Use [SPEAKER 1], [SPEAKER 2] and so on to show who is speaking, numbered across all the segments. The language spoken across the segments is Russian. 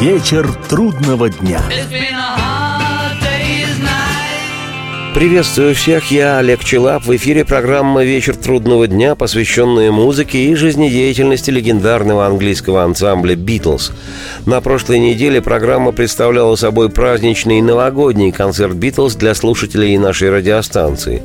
[SPEAKER 1] Вечер трудного дня.
[SPEAKER 2] Приветствую всех, я Олег Челап. В эфире программа «Вечер трудного дня», посвященная музыке и жизнедеятельности легендарного английского ансамбля «Битлз». На прошлой неделе программа представляла собой праздничный новогодний концерт «Битлз» для слушателей нашей радиостанции.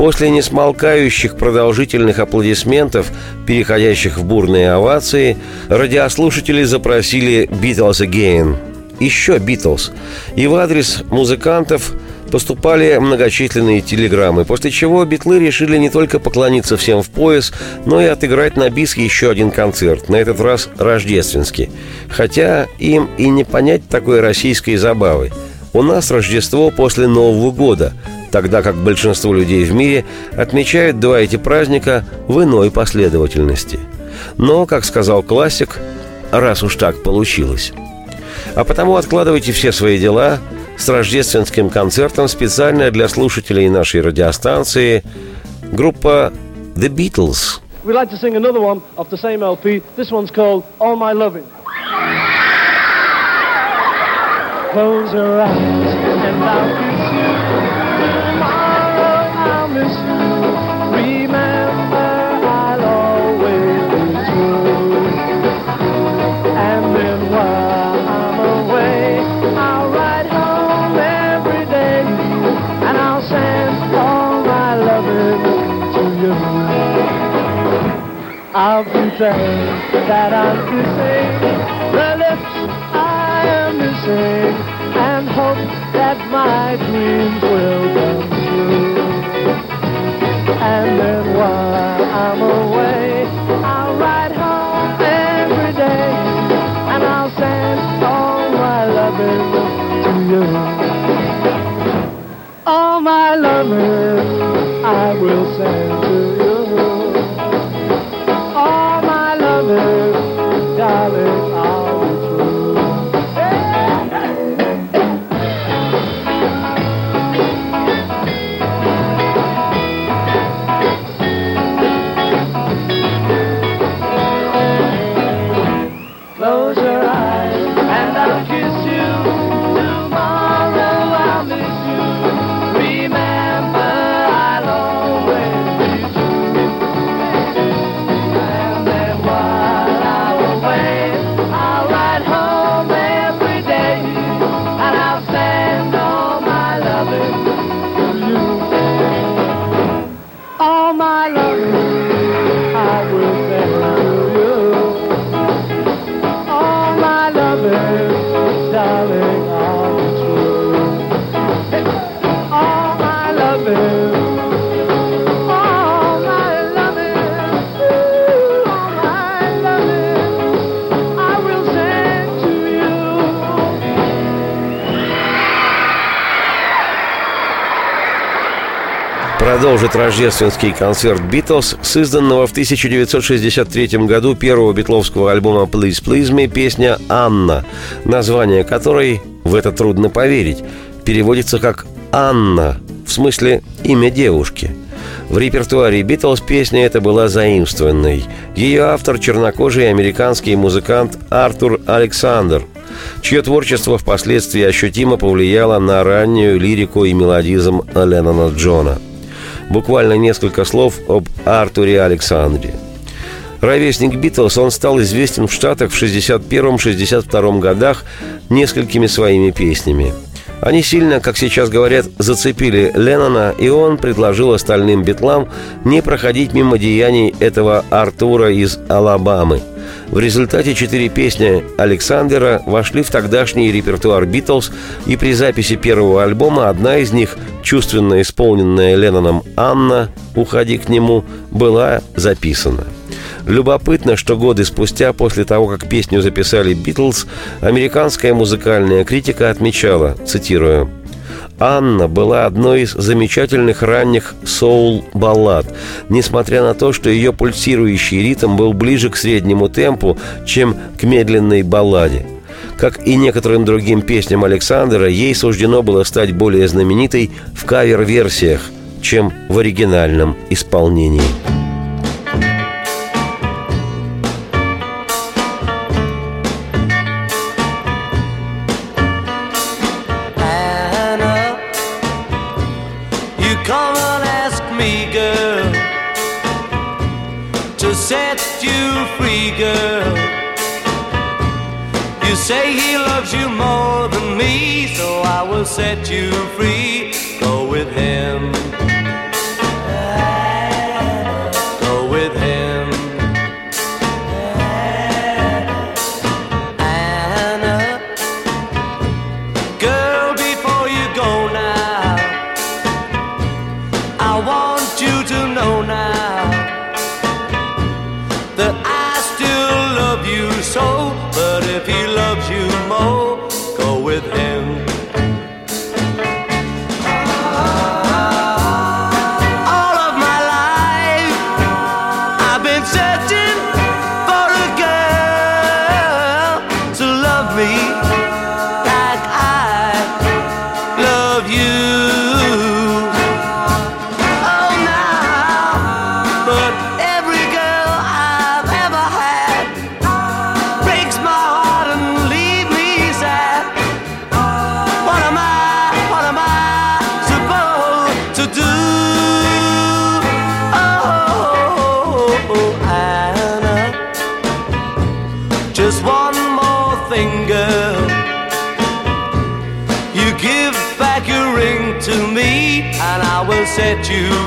[SPEAKER 2] После несмолкающих продолжительных аплодисментов, переходящих в бурные овации, радиослушатели запросили «Битлз Again» еще «Битлз». И в адрес музыкантов – поступали многочисленные телеграммы, после чего битлы решили не только поклониться всем в пояс, но и отыграть на бис еще один концерт, на этот раз рождественский. Хотя им и не понять такой российской забавы. У нас Рождество после Нового года, тогда как большинство людей в мире отмечают два эти праздника в иной последовательности. Но, как сказал классик, раз уж так получилось. А потому откладывайте все свои дела – с рождественским концертом специально для слушателей нашей радиостанции группа The Beatles. We'd like to sing another one off the same LP. This one's called All My Loving. Close your eyes and I'll kiss That I'm kissing the lips I am missing, and hope that my dreams will come true. And then while I'm away, I'll write home every day, and I'll send all my loving to you. All my loving I will send Продолжит рождественский концерт «Битлз», с изданного в 1963 году первого битловского альбома «Please Please Me» песня «Анна», название которой, в это трудно поверить, переводится как «Анна», в смысле «имя девушки». В репертуаре «Битлз» песня эта была заимствованной. Ее автор – чернокожий американский музыкант Артур Александр, чье творчество впоследствии ощутимо повлияло на раннюю лирику и мелодизм Леннона Джона – Буквально несколько слов об Артуре Александре. Ровесник Битлз, он стал известен в Штатах в 61-62 годах несколькими своими песнями. Они сильно, как сейчас говорят, зацепили Леннона, и он предложил остальным битлам не проходить мимо деяний этого Артура из Алабамы. В результате четыре песни Александра вошли в тогдашний репертуар Битлз, и при записи первого альбома одна из них, чувственно исполненная Ленноном «Анна», «Уходи к нему», была записана. Любопытно, что годы спустя, после того, как песню записали «Битлз», американская музыкальная критика отмечала, цитирую, Анна была одной из замечательных ранних соул-баллад, несмотря на то, что ее пульсирующий ритм был ближе к среднему темпу, чем к медленной балладе. Как и некоторым другим песням Александра, ей суждено было стать более знаменитой в кавер-версиях, чем в оригинальном исполнении.
[SPEAKER 3] So I will set you free. Go with him.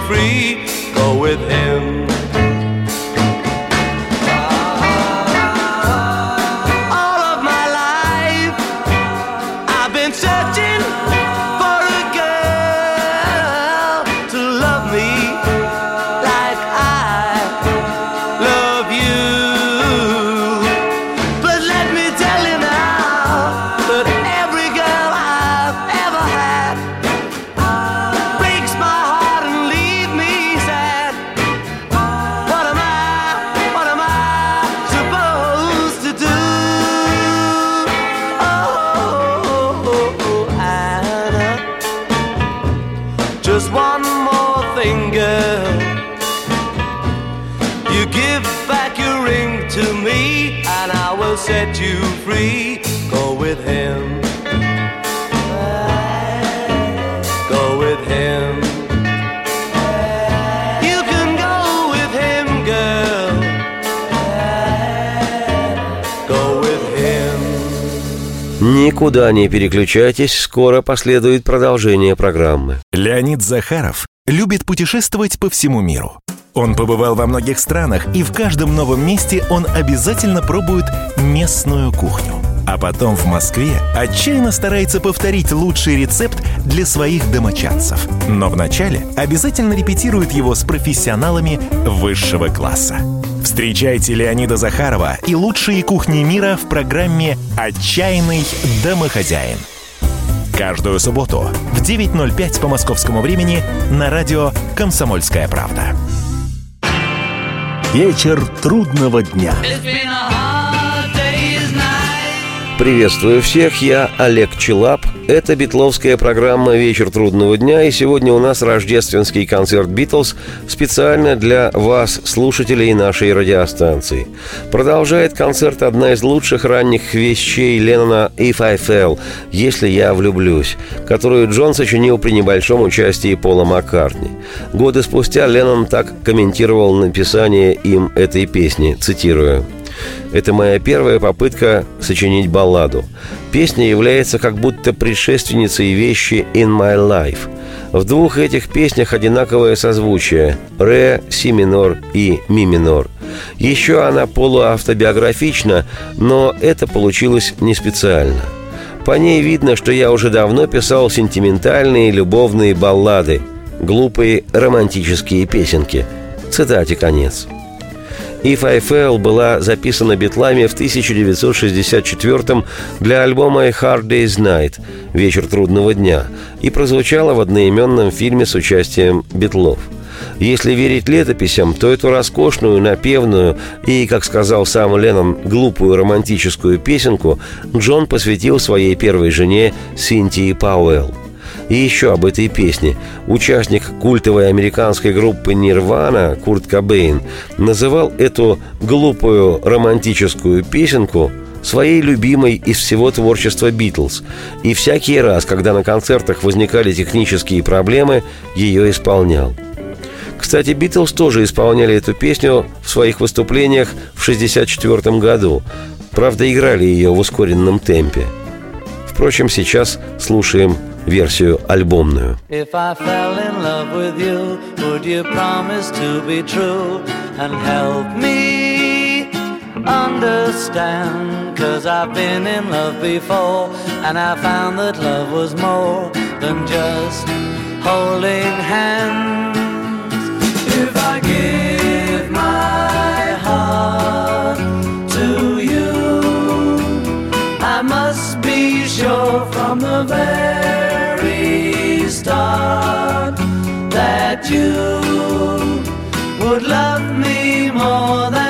[SPEAKER 3] Free. Go with him.
[SPEAKER 2] Никуда не переключайтесь, скоро последует продолжение программы.
[SPEAKER 1] Леонид Захаров любит путешествовать по всему миру. Он побывал во многих странах, и в каждом новом месте он обязательно пробует местную кухню. А потом в Москве отчаянно старается повторить лучший рецепт для своих домочадцев. Но вначале обязательно репетирует его с профессионалами высшего класса. Встречайте Леонида Захарова и лучшие кухни мира в программе «Отчаянный домохозяин». Каждую субботу в 9.05 по московскому времени на радио «Комсомольская правда».
[SPEAKER 4] Вечер трудного дня.
[SPEAKER 2] Приветствую всех, я Олег Челап. Это битловская программа «Вечер трудного дня», и сегодня у нас рождественский концерт «Битлз» специально для вас, слушателей нашей радиостанции. Продолжает концерт одна из лучших ранних вещей Леннона «If I Fell» «Если я влюблюсь», которую Джон сочинил при небольшом участии Пола Маккартни. Годы спустя Леннон так комментировал написание им этой песни, цитирую – это моя первая попытка сочинить балладу. Песня является как будто предшественницей вещи «In My Life». В двух этих песнях одинаковое созвучие – ре, си минор и ми минор. Еще она полуавтобиографична, но это получилось не специально. По ней видно, что я уже давно писал сентиментальные любовные баллады, глупые романтические песенки. Цитате конец. «If I Fell» была записана битлами в 1964 для альбома «A Hard Day's Night» «Вечер трудного дня» и прозвучала в одноименном фильме с участием битлов. Если верить летописям, то эту роскошную, напевную и, как сказал сам Леннон, глупую романтическую песенку Джон посвятил своей первой жене Синтии Пауэлл. И еще об этой песне. Участник культовой американской группы «Нирвана» Курт Кобейн называл эту глупую романтическую песенку своей любимой из всего творчества «Битлз». И всякий раз, когда на концертах возникали технические проблемы, ее исполнял. Кстати, Битлз тоже исполняли эту песню в своих выступлениях в 1964 году. Правда, играли ее в ускоренном темпе. Впрочем, сейчас слушаем версию альбомную.
[SPEAKER 5] If I fell in love with you, would you promise to be true and help me understand? Cause I've been in love before and I found that love was more than just holding hands. If I give my heart to you, I must be sure from the very you would love me more than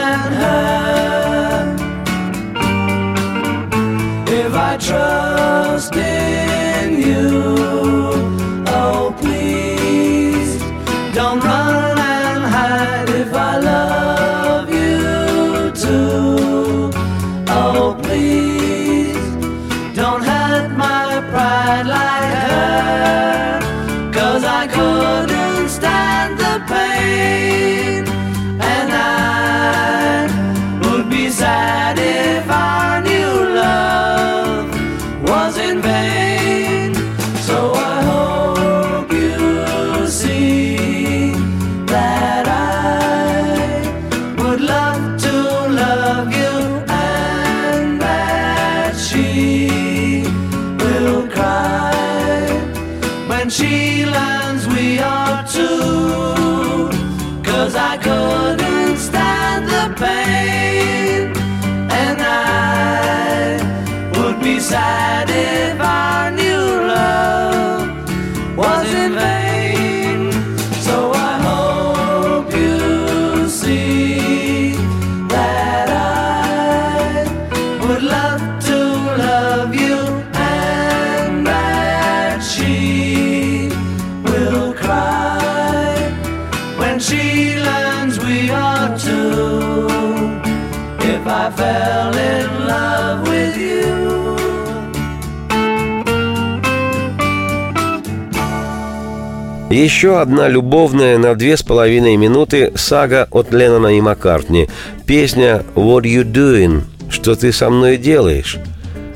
[SPEAKER 2] Еще одна любовная на две с половиной минуты сага от Леннона и Маккартни. Песня «What you doing?» «Что ты со мной делаешь?»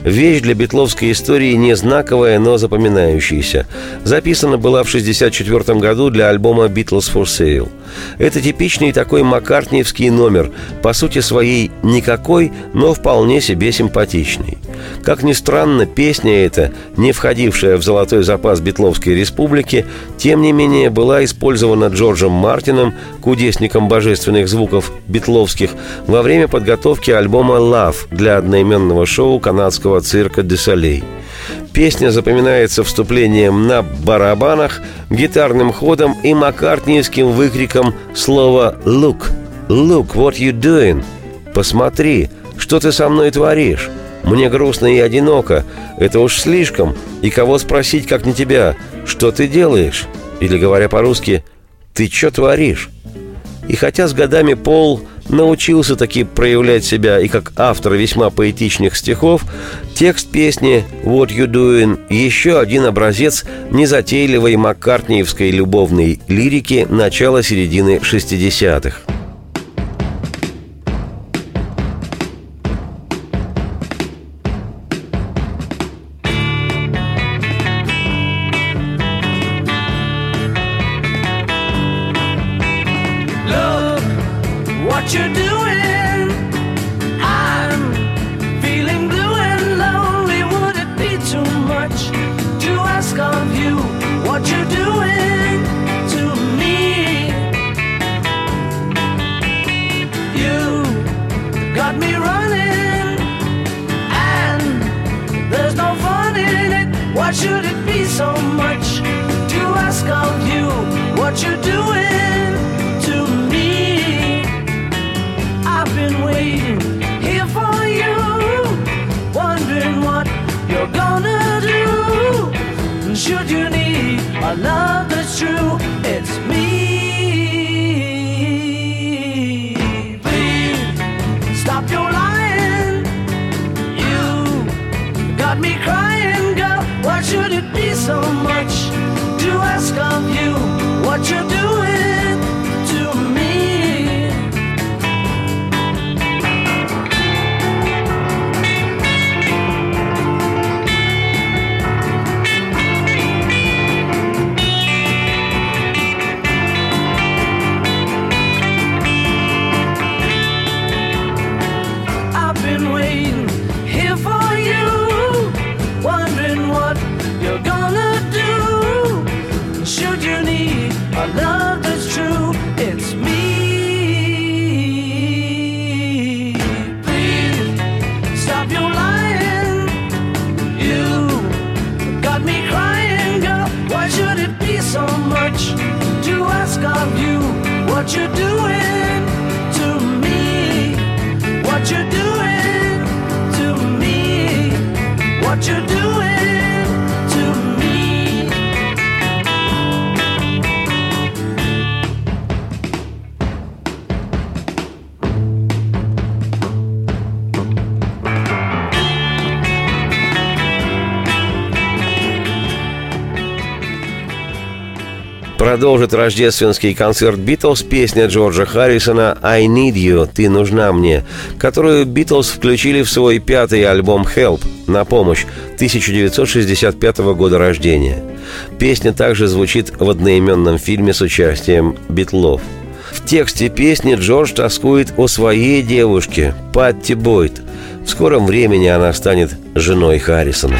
[SPEAKER 2] Вещь для битловской истории не знаковая, но запоминающаяся. Записана была в 1964 году для альбома «Beatles for Sale». Это типичный такой маккартниевский номер, по сути своей никакой, но вполне себе симпатичный. Как ни странно, песня эта, не входившая в золотой запас Битловской республики, тем не менее была использована Джорджем Мартином, кудесником божественных звуков битловских, во время подготовки альбома «Love» для одноименного шоу канадского цирка «Десолей». Песня запоминается вступлением на барабанах, гитарным ходом и маккартниевским выкриком слова «Look! Look, what you doing?» «Посмотри, что ты со мной творишь?» Мне грустно и одиноко. Это уж слишком. И кого спросить, как не тебя? Что ты делаешь? Или, говоря по-русски, ты что творишь? И хотя с годами Пол научился таки проявлять себя и как автор весьма поэтичных стихов, текст песни «What You Doing» еще один образец незатейливой маккартниевской любовной лирики начала-середины 60-х.
[SPEAKER 5] So much to ask of you what you're doing you do?
[SPEAKER 2] Продолжит рождественский концерт «Битлз» песня Джорджа Харрисона «I Need You» «Ты нужна мне», которую «Битлз» включили в свой пятый альбом «Help» на помощь 1965 года рождения. Песня также звучит в одноименном фильме с участием Битлов. В тексте песни Джордж тоскует о своей девушке, Патти Бойт. В скором времени она станет женой Харрисона.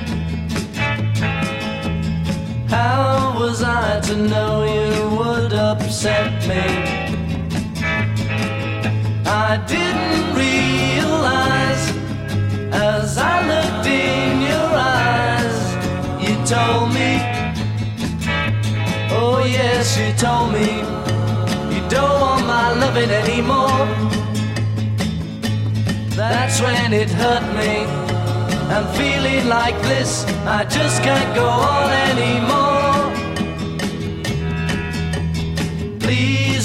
[SPEAKER 5] To know you would upset me? I didn't realize as I looked in your eyes, you told me, oh yes, you told me, you don't want my loving anymore. That's when it hurt me. I'm feeling like this, I just can't go on anymore.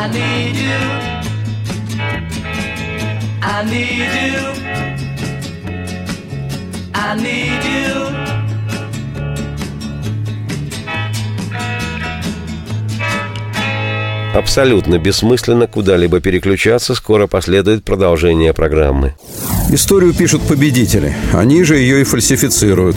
[SPEAKER 5] I need you. I need you. I need you.
[SPEAKER 2] Абсолютно бессмысленно куда-либо переключаться, скоро последует продолжение программы.
[SPEAKER 6] Историю пишут победители. Они же ее и фальсифицируют.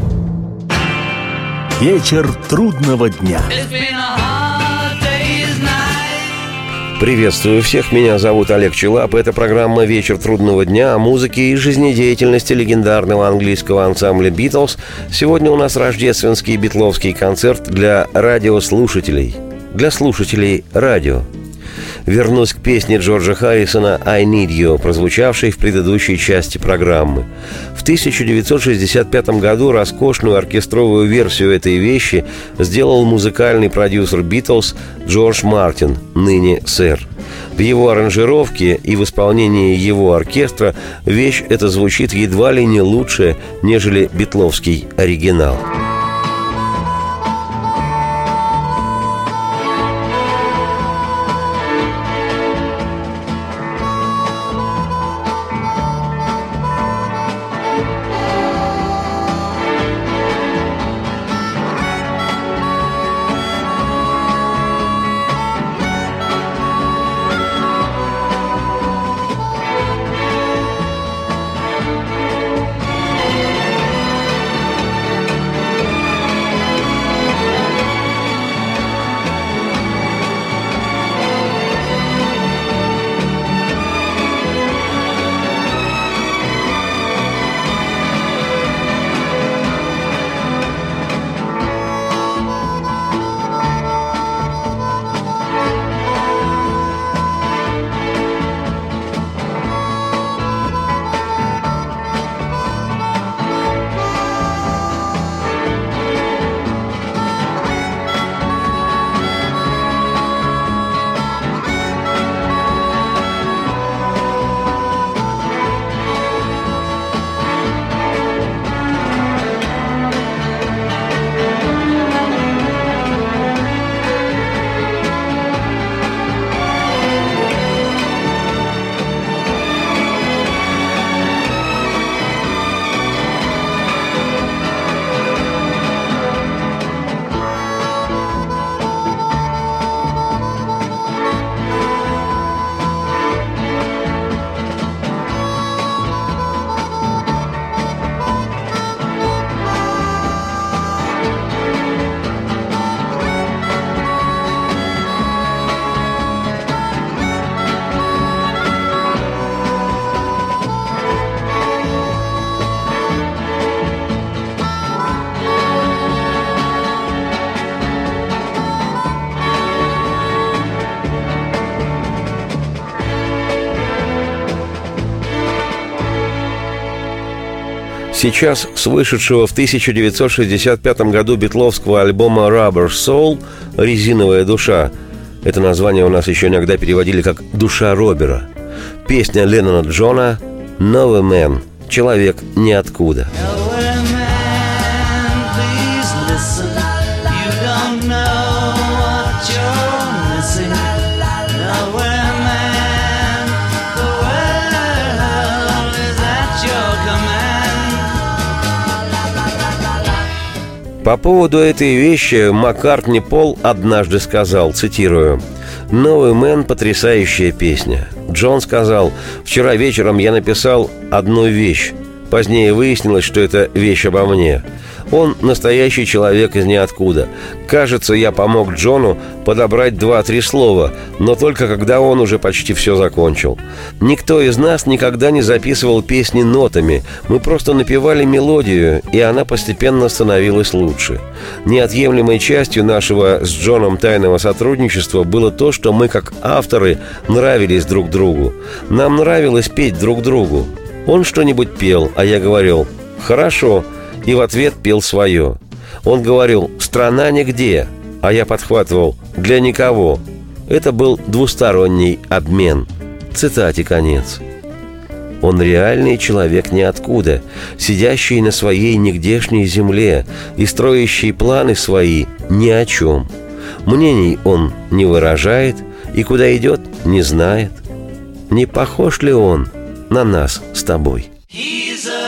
[SPEAKER 4] Вечер трудного дня.
[SPEAKER 2] Приветствую всех, меня зовут Олег Челап. Это программа «Вечер трудного дня» о музыке и жизнедеятельности легендарного английского ансамбля «Битлз». Сегодня у нас рождественский битловский концерт для радиослушателей. Для слушателей радио. Вернусь к песне Джорджа Харрисона «I Need You», прозвучавшей в предыдущей части программы. В 1965 году роскошную оркестровую версию этой вещи сделал музыкальный продюсер «Битлз» Джордж Мартин, ныне сэр. В его аранжировке и в исполнении его оркестра вещь эта звучит едва ли не лучше, нежели битловский оригинал. Сейчас с вышедшего в 1965 году битловского альбома Rubber Soul «Резиновая душа» Это название у нас еще иногда переводили как «Душа Робера». Песня Леннона Джона «Новый мэн» «Человек ниоткуда».
[SPEAKER 5] Nowhere
[SPEAKER 2] По поводу этой вещи Маккартни Пол однажды сказал, цитирую, «Новый мэн – потрясающая песня». Джон сказал, «Вчера вечером я написал одну вещь. Позднее выяснилось, что это вещь обо мне. Он настоящий человек из ниоткуда. Кажется, я помог Джону подобрать два-три слова, но только когда он уже почти все закончил. Никто из нас никогда не записывал песни нотами. Мы просто напевали мелодию, и она постепенно становилась лучше. Неотъемлемой частью нашего с Джоном тайного сотрудничества было то, что мы, как авторы, нравились друг другу. Нам нравилось петь друг другу. Он что-нибудь пел, а я говорил «Хорошо», и в ответ пел свое. Он говорил «Страна нигде», а я подхватывал «Для никого». Это был двусторонний обмен. Цитате конец. Он реальный человек ниоткуда, сидящий на своей нигдешней земле и строящий планы свои ни о чем. Мнений он не выражает и куда идет не знает. Не похож ли он на нас с тобой?
[SPEAKER 5] He's a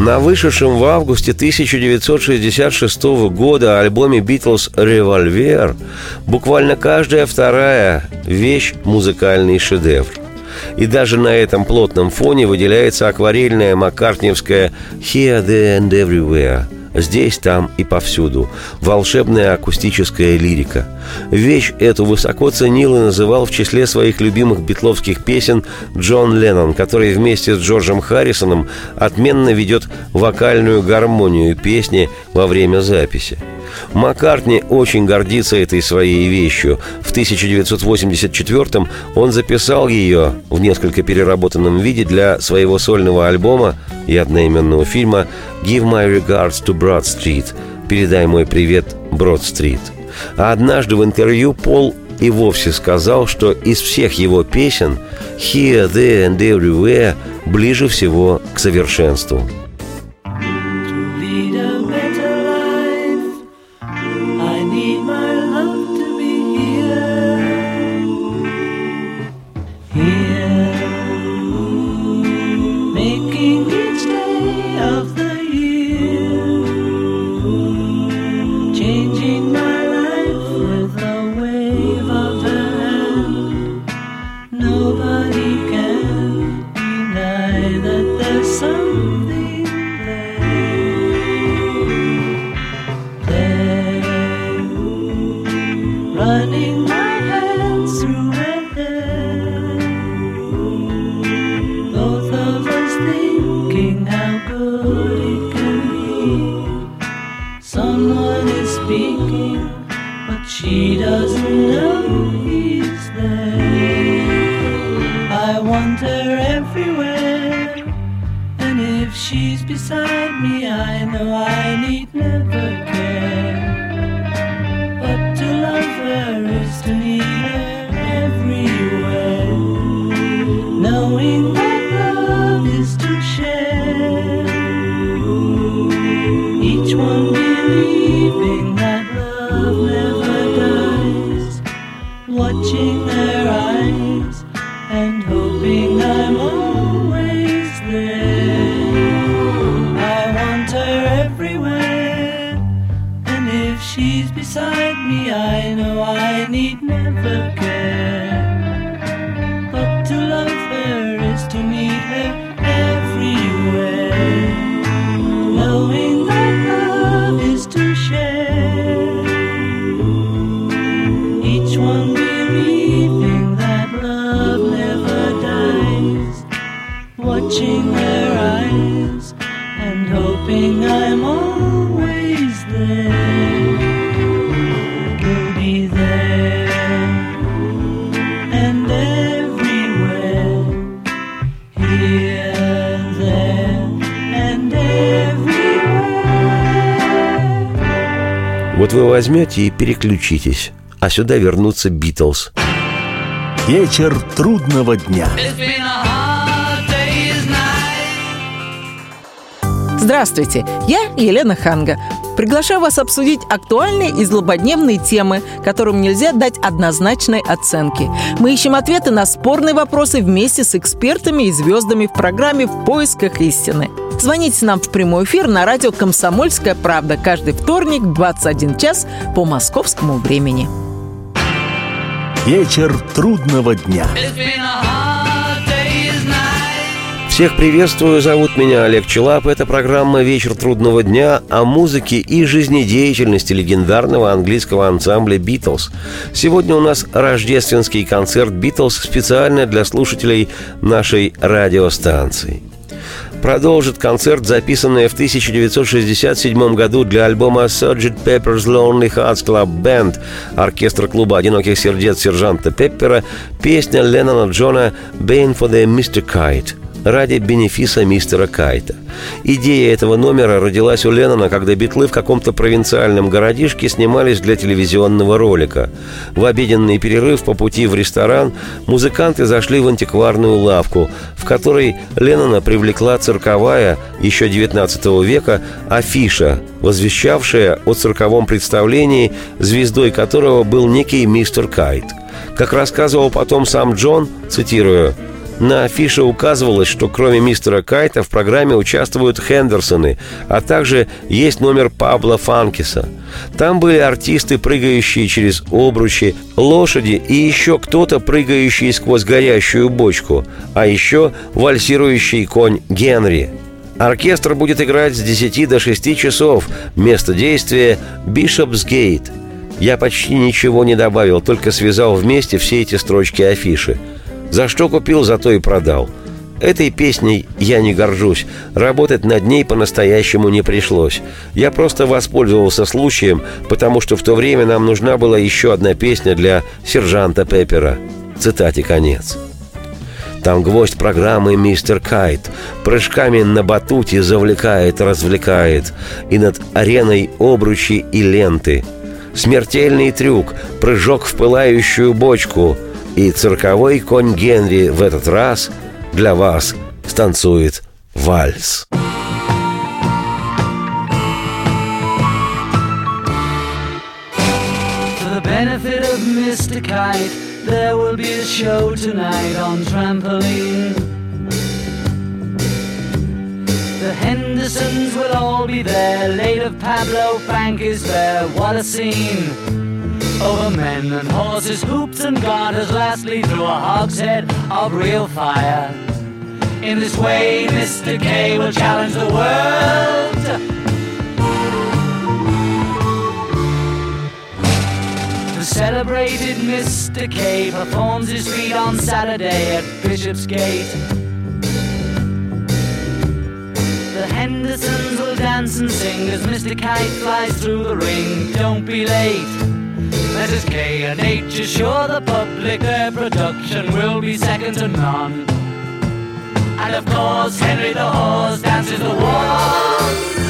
[SPEAKER 2] На вышедшем в августе 1966 года альбоме «Битлз Револьвер» буквально каждая вторая вещь – музыкальный шедевр. И даже на этом плотном фоне выделяется акварельная маккартневская «Here, there and everywhere» Здесь, там и повсюду. Волшебная акустическая лирика. Вещь эту высоко ценил и называл в числе своих любимых битловских песен Джон Леннон, который вместе с Джорджем Харрисоном отменно ведет вокальную гармонию песни во время записи. Маккартни очень гордится этой своей вещью. В В 1984 он записал ее в несколько переработанном виде для своего сольного альбома и одноименного фильма «Give my regards to Broad Street» «Передай мой привет Брод-стрит». А однажды в интервью Пол и вовсе сказал, что из всех его песен «Here, There and Everywhere» ближе всего к совершенству. Возьмете и переключитесь, а сюда вернутся Битлз.
[SPEAKER 4] Вечер трудного дня.
[SPEAKER 7] Здравствуйте, я Елена Ханга. Приглашаю вас обсудить актуальные и злободневные темы, которым нельзя дать однозначной оценки. Мы ищем ответы на спорные вопросы вместе с экспертами и звездами в программе «В поисках истины». Звоните нам в прямой эфир на радио «Комсомольская правда» каждый вторник в 21 час по московскому времени.
[SPEAKER 4] Вечер трудного дня.
[SPEAKER 2] Всех приветствую, зовут меня Олег Челап. Это программа «Вечер трудного дня» о музыке и жизнедеятельности легендарного английского ансамбля «Битлз». Сегодня у нас рождественский концерт «Битлз» специально для слушателей нашей радиостанции. Продолжит концерт, записанный в 1967 году для альбома Sgt. Pepper's Lonely Hearts Club Band оркестра клуба «Одиноких сердец» сержанта Пеппера песня Леннона Джона «Bane for the Mr. Kite» ради бенефиса мистера Кайта. Идея этого номера родилась у Леннона, когда битлы в каком-то провинциальном городишке снимались для телевизионного ролика. В обеденный перерыв по пути в ресторан музыканты зашли в антикварную лавку, в которой Леннона привлекла цирковая, еще 19 века, афиша, возвещавшая о цирковом представлении, звездой которого был некий мистер Кайт. Как рассказывал потом сам Джон, цитирую, на афише указывалось, что кроме мистера Кайта в программе участвуют Хендерсоны, а также есть номер Пабло Фанкиса. Там были артисты, прыгающие через обручи, лошади и еще кто-то, прыгающий сквозь горящую бочку, а еще вальсирующий конь Генри. Оркестр будет играть с 10 до 6 часов. Место действия – Бишопсгейт. Я почти ничего не добавил, только связал вместе все эти строчки афиши. За что купил, зато и продал. Этой песней я не горжусь. Работать над ней по-настоящему не пришлось. Я просто воспользовался случаем, потому что в то время нам нужна была еще одна песня для сержанта Пеппера. Цитате конец. Там гвоздь программы «Мистер Кайт» Прыжками на батуте завлекает, развлекает И над ареной обручи и ленты Смертельный трюк, прыжок в пылающую бочку И цирковой конь Генри в этот раз для вас станцует вальс.
[SPEAKER 5] Benefit of Mr. Kite, there will be a show tonight on trampoline. The Hendersons will all be there. Late of Pablo Frank is there. What a scene! Over men and horses, hoops and garters, lastly through a hogshead of real fire. In this way, Mr. K will challenge the world. The celebrated Mr. K performs his feat on Saturday at Bishopsgate. The Hendersons will dance and sing as Mr. Kite flies through the ring. Don't be late. Mrs. K and H assure the public their production will be second to none. And of course, Henry the Horse dances the waltz.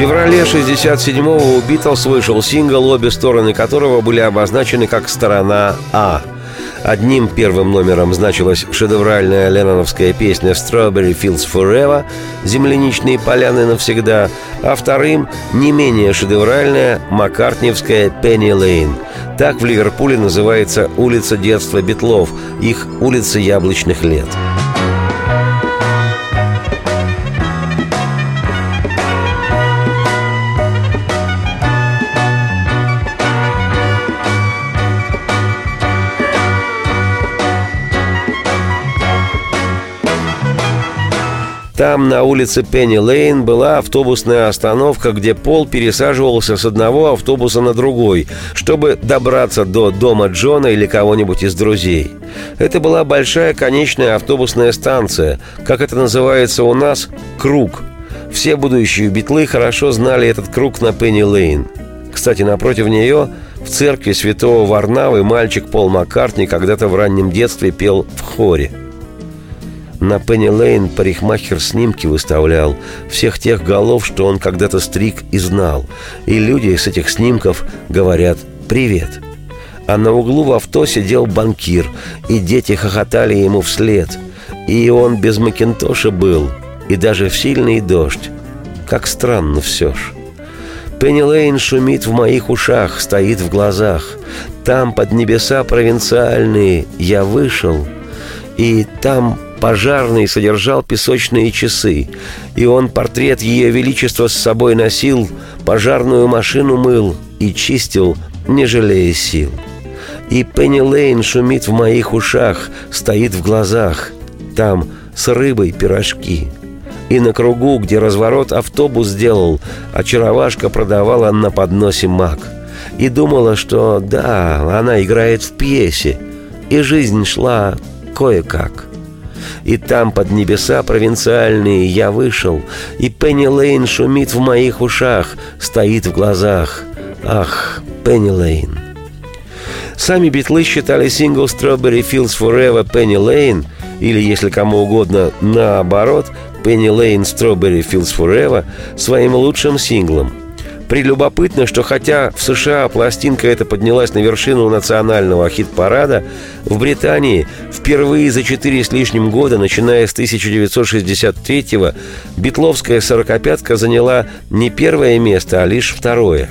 [SPEAKER 2] Феврале 67-го у Битлз вышел сингл, обе стороны которого были обозначены как «Сторона А». Одним первым номером значилась шедевральная ленноновская песня «Strawberry Fields Forever» «Земляничные поляны навсегда», а вторым – не менее шедевральная маккартневская «Penny Lane». Так в Ливерпуле называется улица детства Битлов, их улица яблочных лет. Там, на улице Пенни Лейн, была автобусная остановка, где Пол пересаживался с одного автобуса на другой, чтобы добраться до дома Джона или кого-нибудь из друзей. Это была большая конечная автобусная станция, как это называется у нас, «круг». Все будущие битлы хорошо знали этот круг на Пенни Лейн. Кстати, напротив нее, в церкви святого Варнавы, мальчик Пол Маккартни когда-то в раннем детстве пел в хоре. На Пенни Лейн парикмахер снимки выставлял всех тех голов, что он когда-то стриг и знал. И люди с этих снимков говорят «Привет». А на углу в авто сидел банкир, и дети хохотали ему вслед. И он без Макинтоша был, и даже в сильный дождь. Как странно все ж. Пенни Лейн шумит в моих ушах, стоит в глазах. Там под небеса провинциальные я вышел, и там пожарный содержал песочные часы, и он портрет Ее Величества с собой носил, пожарную машину мыл и чистил, не жалея сил. И Пенни Лейн шумит в моих ушах, стоит в глазах. Там с рыбой пирожки. И на кругу, где разворот автобус сделал, очаровашка продавала на подносе мак. И думала, что да, она играет в пьесе. И жизнь шла кое-как. И там под небеса провинциальные я вышел, И Пенни Лейн шумит в моих ушах, Стоит в глазах. Ах, Penny Lane. Сами битлы считали сингл Strawberry Fields Forever Penny Lane, или, если кому угодно, наоборот, Penny Lane Strawberry Fields Forever, своим лучшим синглом. Прелюбопытно, что хотя в США пластинка эта поднялась на вершину национального хит-парада, в Британии впервые за четыре с лишним года, начиная с 1963-го, битловская сорокопятка заняла не первое место, а лишь второе.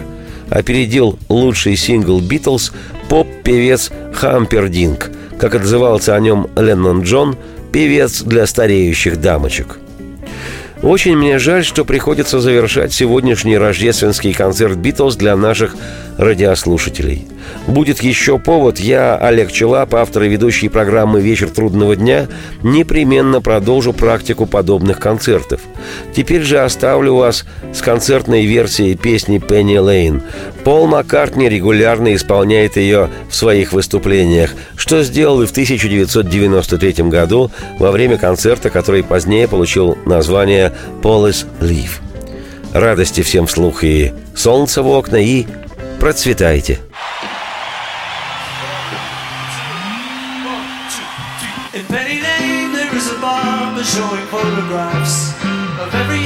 [SPEAKER 2] Опередил лучший сингл «Битлз» поп-певец Хампердинг, как отзывался о нем Леннон Джон, певец для стареющих дамочек – очень мне жаль, что приходится завершать сегодняшний рождественский концерт «Битлз» для наших радиослушателей. Будет еще повод, я, Олег Челап, автор и ведущий программы «Вечер трудного дня», непременно продолжу практику подобных концертов. Теперь же оставлю вас с концертной версией песни «Пенни Лейн». Пол Маккартни регулярно исполняет ее в своих выступлениях, что сделал и в 1993 году во время концерта, который позднее получил название «Полис Лив». Радости всем вслух и солнца в окна, и процветайте!
[SPEAKER 3] Showing photographs of every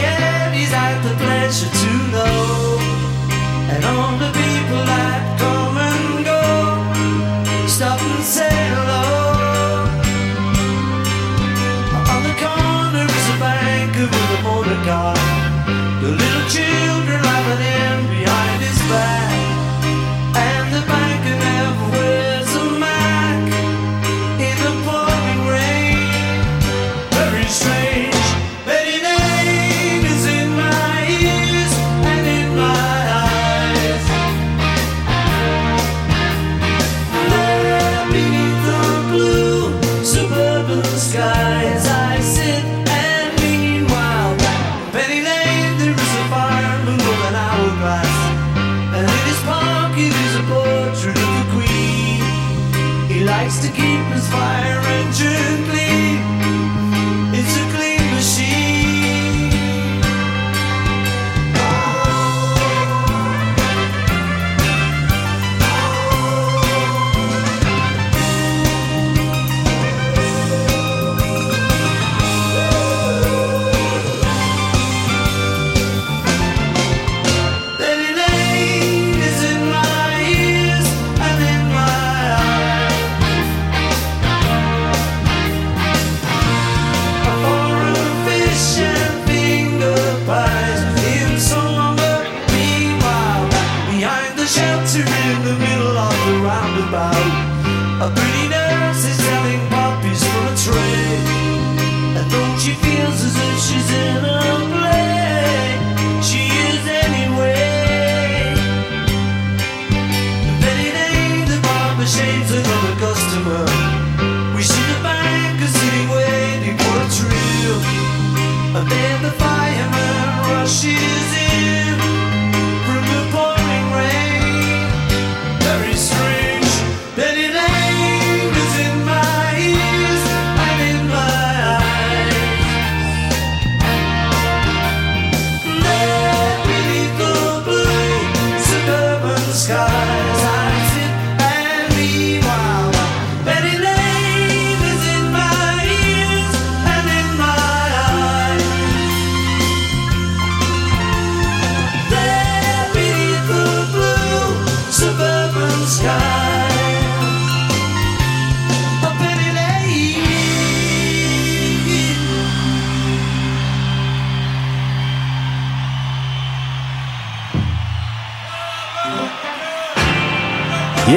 [SPEAKER 3] to keep his fire engine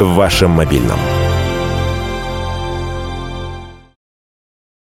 [SPEAKER 1] В вашем мобильном.